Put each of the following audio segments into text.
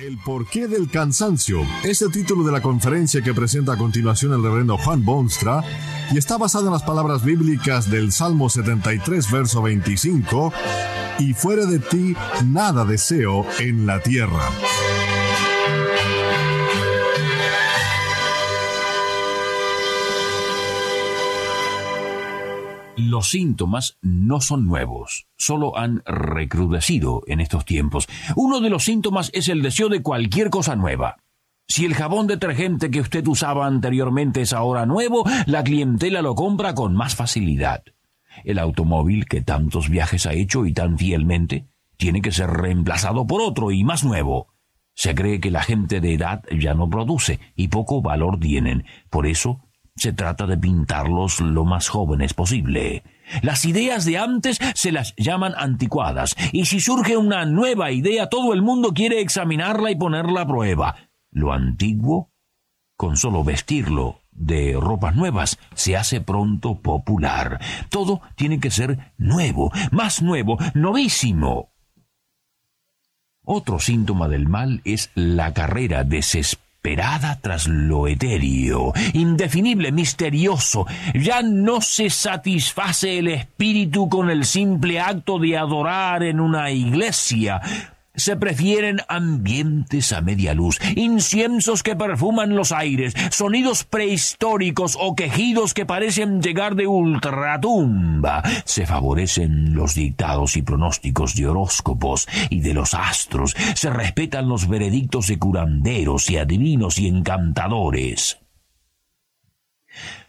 El porqué del cansancio es el título de la conferencia que presenta a continuación el reverendo Juan Bonstra y está basado en las palabras bíblicas del Salmo 73, verso 25, y fuera de ti nada deseo en la tierra. Los síntomas no son nuevos, solo han recrudecido en estos tiempos. Uno de los síntomas es el deseo de cualquier cosa nueva. Si el jabón detergente que usted usaba anteriormente es ahora nuevo, la clientela lo compra con más facilidad. El automóvil que tantos viajes ha hecho y tan fielmente tiene que ser reemplazado por otro y más nuevo. Se cree que la gente de edad ya no produce y poco valor tienen. Por eso se trata de pintarlos lo más jóvenes posible. Las ideas de antes se las llaman anticuadas, y si surge una nueva idea todo el mundo quiere examinarla y ponerla a prueba. Lo antiguo, con solo vestirlo de ropas nuevas, se hace pronto popular. Todo tiene que ser nuevo, más nuevo, novísimo. Otro síntoma del mal es la carrera desesperada tras lo etéreo, indefinible, misterioso. Ya no se satisface el espíritu con el simple acto de adorar en una iglesia. Se prefieren ambientes a media luz, inciensos que perfuman los aires, sonidos prehistóricos o quejidos que parecen llegar de ultratumba. Se favorecen los dictados y pronósticos de horóscopos y de los astros. Se respetan los veredictos de curanderos y adivinos y encantadores.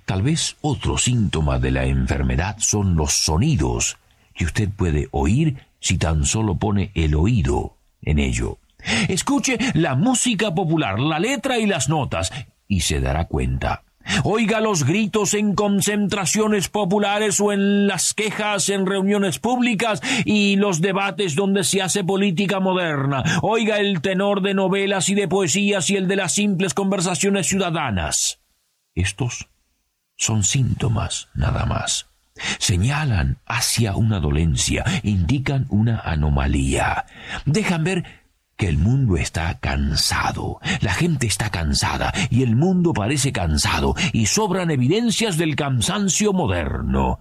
Tal vez otro síntoma de la enfermedad son los sonidos que usted puede oír si tan solo pone el oído en ello. Escuche la música popular, la letra y las notas, y se dará cuenta. Oiga los gritos en concentraciones populares o en las quejas en reuniones públicas y los debates donde se hace política moderna. Oiga el tenor de novelas y de poesías y el de las simples conversaciones ciudadanas. Estos son síntomas nada más señalan hacia una dolencia, indican una anomalía, dejan ver que el mundo está cansado, la gente está cansada y el mundo parece cansado y sobran evidencias del cansancio moderno.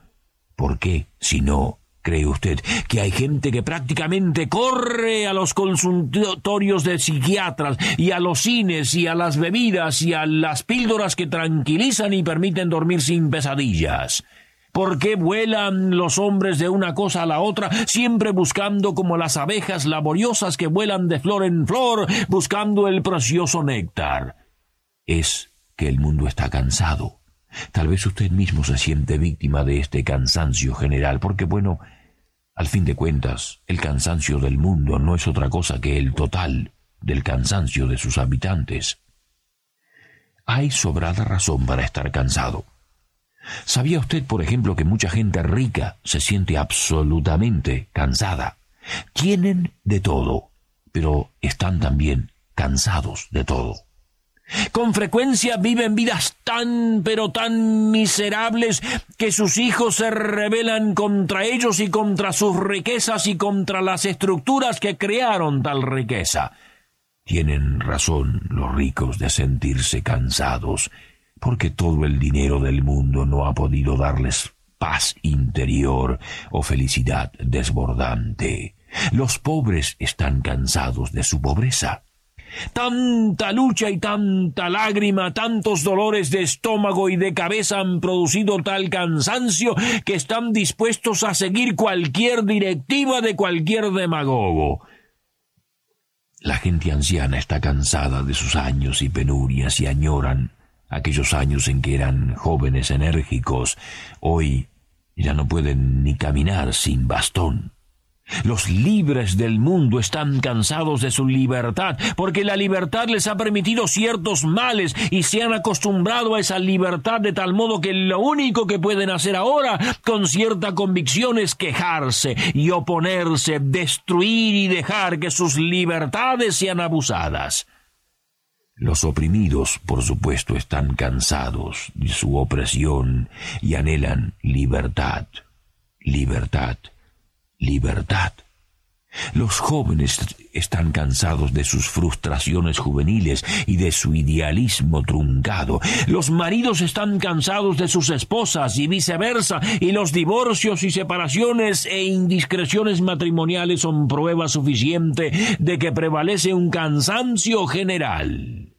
¿Por qué, si no, cree usted que hay gente que prácticamente corre a los consultorios de psiquiatras y a los cines y a las bebidas y a las píldoras que tranquilizan y permiten dormir sin pesadillas? ¿Por qué vuelan los hombres de una cosa a la otra, siempre buscando como las abejas laboriosas que vuelan de flor en flor, buscando el precioso néctar? Es que el mundo está cansado. Tal vez usted mismo se siente víctima de este cansancio general, porque bueno, al fin de cuentas, el cansancio del mundo no es otra cosa que el total del cansancio de sus habitantes. Hay sobrada razón para estar cansado. ¿Sabía usted, por ejemplo, que mucha gente rica se siente absolutamente cansada? Tienen de todo, pero están también cansados de todo. Con frecuencia viven vidas tan, pero tan miserables que sus hijos se rebelan contra ellos y contra sus riquezas y contra las estructuras que crearon tal riqueza. Tienen razón los ricos de sentirse cansados porque todo el dinero del mundo no ha podido darles paz interior o felicidad desbordante. Los pobres están cansados de su pobreza. Tanta lucha y tanta lágrima, tantos dolores de estómago y de cabeza han producido tal cansancio que están dispuestos a seguir cualquier directiva de cualquier demagogo. La gente anciana está cansada de sus años y penurias y añoran aquellos años en que eran jóvenes enérgicos, hoy ya no pueden ni caminar sin bastón. Los libres del mundo están cansados de su libertad, porque la libertad les ha permitido ciertos males y se han acostumbrado a esa libertad de tal modo que lo único que pueden hacer ahora con cierta convicción es quejarse y oponerse, destruir y dejar que sus libertades sean abusadas. Los oprimidos, por supuesto, están cansados de su opresión y anhelan libertad, libertad libertad. Los jóvenes están cansados de sus frustraciones juveniles y de su idealismo truncado. Los maridos están cansados de sus esposas y viceversa, y los divorcios y separaciones e indiscreciones matrimoniales son prueba suficiente de que prevalece un cansancio general.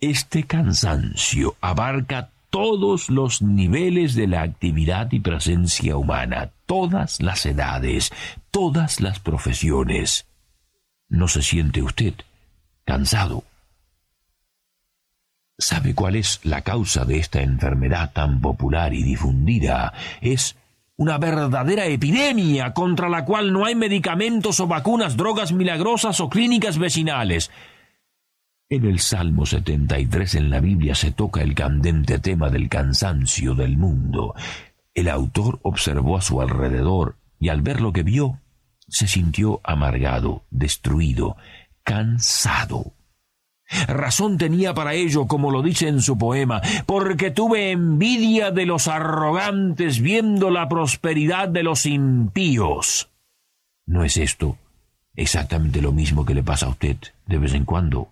Este cansancio abarca todos los niveles de la actividad y presencia humana, todas las edades, todas las profesiones. ¿No se siente usted cansado? ¿Sabe cuál es la causa de esta enfermedad tan popular y difundida? Es una verdadera epidemia contra la cual no hay medicamentos o vacunas, drogas milagrosas o clínicas vecinales. En el Salmo 73 en la Biblia se toca el candente tema del cansancio del mundo. El autor observó a su alrededor y al ver lo que vio, se sintió amargado, destruido, cansado. Razón tenía para ello, como lo dice en su poema, porque tuve envidia de los arrogantes viendo la prosperidad de los impíos. ¿No es esto exactamente lo mismo que le pasa a usted de vez en cuando?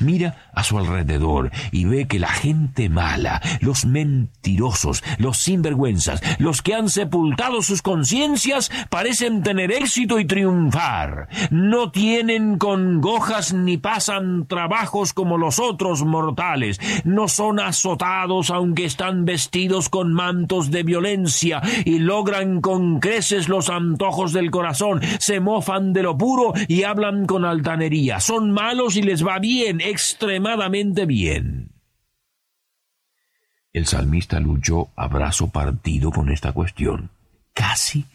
Mira a su alrededor y ve que la gente mala, los mentirosos, los sinvergüenzas, los que han sepultado sus conciencias, parecen tener éxito y triunfar. No tienen congojas ni pasan trabajos como los otros mortales. No son azotados aunque están vestidos con mantos de violencia y logran con creces los antojos del corazón. Se mofan de lo puro y hablan con altanería. Son malos y les va extremadamente bien. El salmista luchó a brazo partido con esta cuestión. Casi,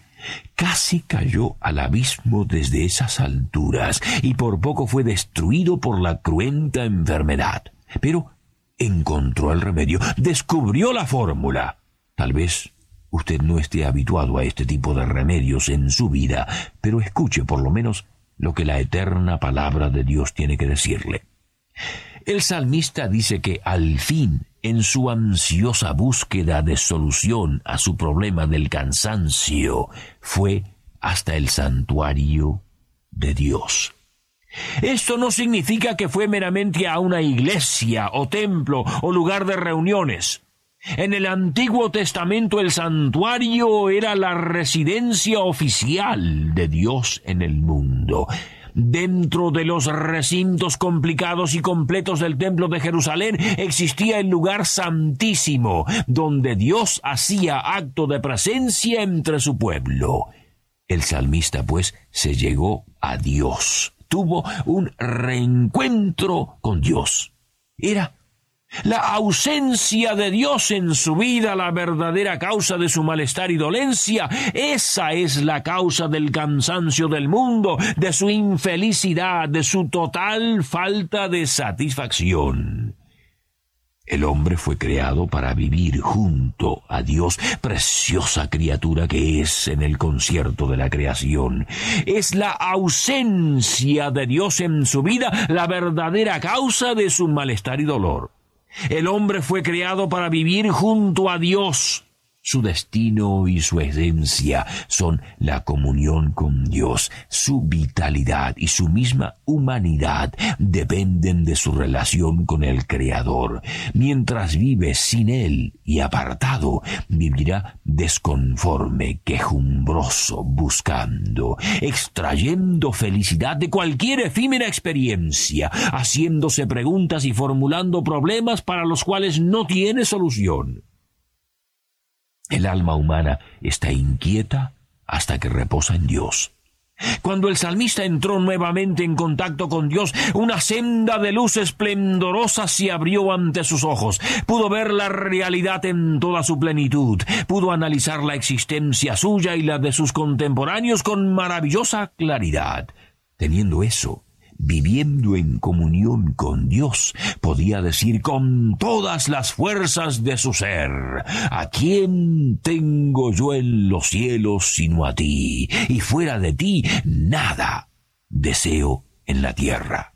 casi cayó al abismo desde esas alturas y por poco fue destruido por la cruenta enfermedad. Pero encontró el remedio, descubrió la fórmula. Tal vez usted no esté habituado a este tipo de remedios en su vida, pero escuche por lo menos lo que la eterna palabra de Dios tiene que decirle. El salmista dice que al fin, en su ansiosa búsqueda de solución a su problema del cansancio, fue hasta el santuario de Dios. Esto no significa que fue meramente a una iglesia o templo o lugar de reuniones. En el Antiguo Testamento el santuario era la residencia oficial de Dios en el mundo. Dentro de los recintos complicados y completos del Templo de Jerusalén existía el lugar santísimo, donde Dios hacía acto de presencia entre su pueblo. El salmista, pues, se llegó a Dios, tuvo un reencuentro con Dios. Era la ausencia de Dios en su vida, la verdadera causa de su malestar y dolencia, esa es la causa del cansancio del mundo, de su infelicidad, de su total falta de satisfacción. El hombre fue creado para vivir junto a Dios, preciosa criatura que es en el concierto de la creación. Es la ausencia de Dios en su vida la verdadera causa de su malestar y dolor. El hombre fue creado para vivir junto a Dios. Su destino y su esencia son la comunión con Dios. Su vitalidad y su misma humanidad dependen de su relación con el Creador. Mientras vive sin Él y apartado, vivirá desconforme, quejumbroso, buscando, extrayendo felicidad de cualquier efímera experiencia, haciéndose preguntas y formulando problemas para los cuales no tiene solución. El alma humana está inquieta hasta que reposa en Dios. Cuando el salmista entró nuevamente en contacto con Dios, una senda de luz esplendorosa se abrió ante sus ojos. Pudo ver la realidad en toda su plenitud. Pudo analizar la existencia suya y la de sus contemporáneos con maravillosa claridad. Teniendo eso, viviendo en comunión con Dios, podía decir con todas las fuerzas de su ser, ¿a quién tengo yo en los cielos sino a ti? Y fuera de ti, nada deseo en la tierra.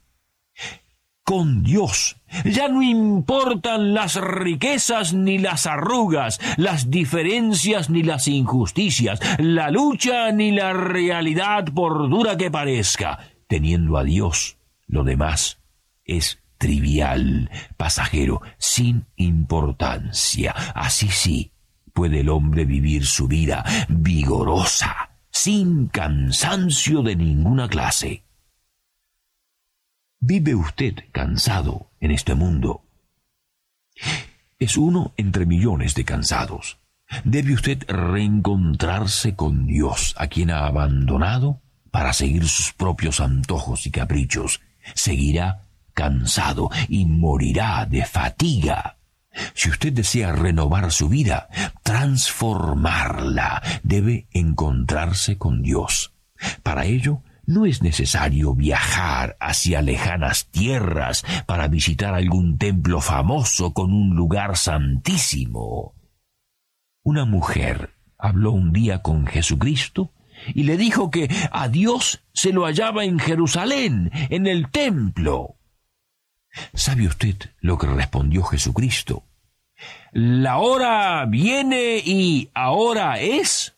Con Dios ya no importan las riquezas ni las arrugas, las diferencias ni las injusticias, la lucha ni la realidad por dura que parezca teniendo a Dios, lo demás es trivial, pasajero, sin importancia. Así sí, puede el hombre vivir su vida vigorosa, sin cansancio de ninguna clase. ¿Vive usted cansado en este mundo? Es uno entre millones de cansados. ¿Debe usted reencontrarse con Dios, a quien ha abandonado? Para seguir sus propios antojos y caprichos, seguirá cansado y morirá de fatiga. Si usted desea renovar su vida, transformarla, debe encontrarse con Dios. Para ello, no es necesario viajar hacia lejanas tierras para visitar algún templo famoso con un lugar santísimo. Una mujer habló un día con Jesucristo y le dijo que a Dios se lo hallaba en Jerusalén, en el templo. ¿Sabe usted lo que respondió Jesucristo? La hora viene y ahora es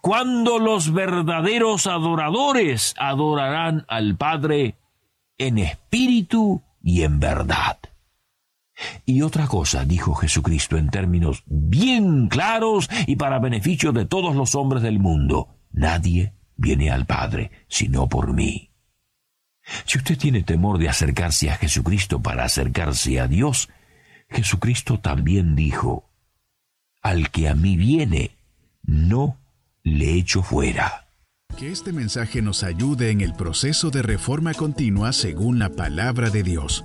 cuando los verdaderos adoradores adorarán al Padre en espíritu y en verdad. Y otra cosa dijo Jesucristo en términos bien claros y para beneficio de todos los hombres del mundo. Nadie viene al Padre sino por mí. Si usted tiene temor de acercarse a Jesucristo para acercarse a Dios, Jesucristo también dijo, Al que a mí viene, no le echo fuera. Que este mensaje nos ayude en el proceso de reforma continua según la palabra de Dios.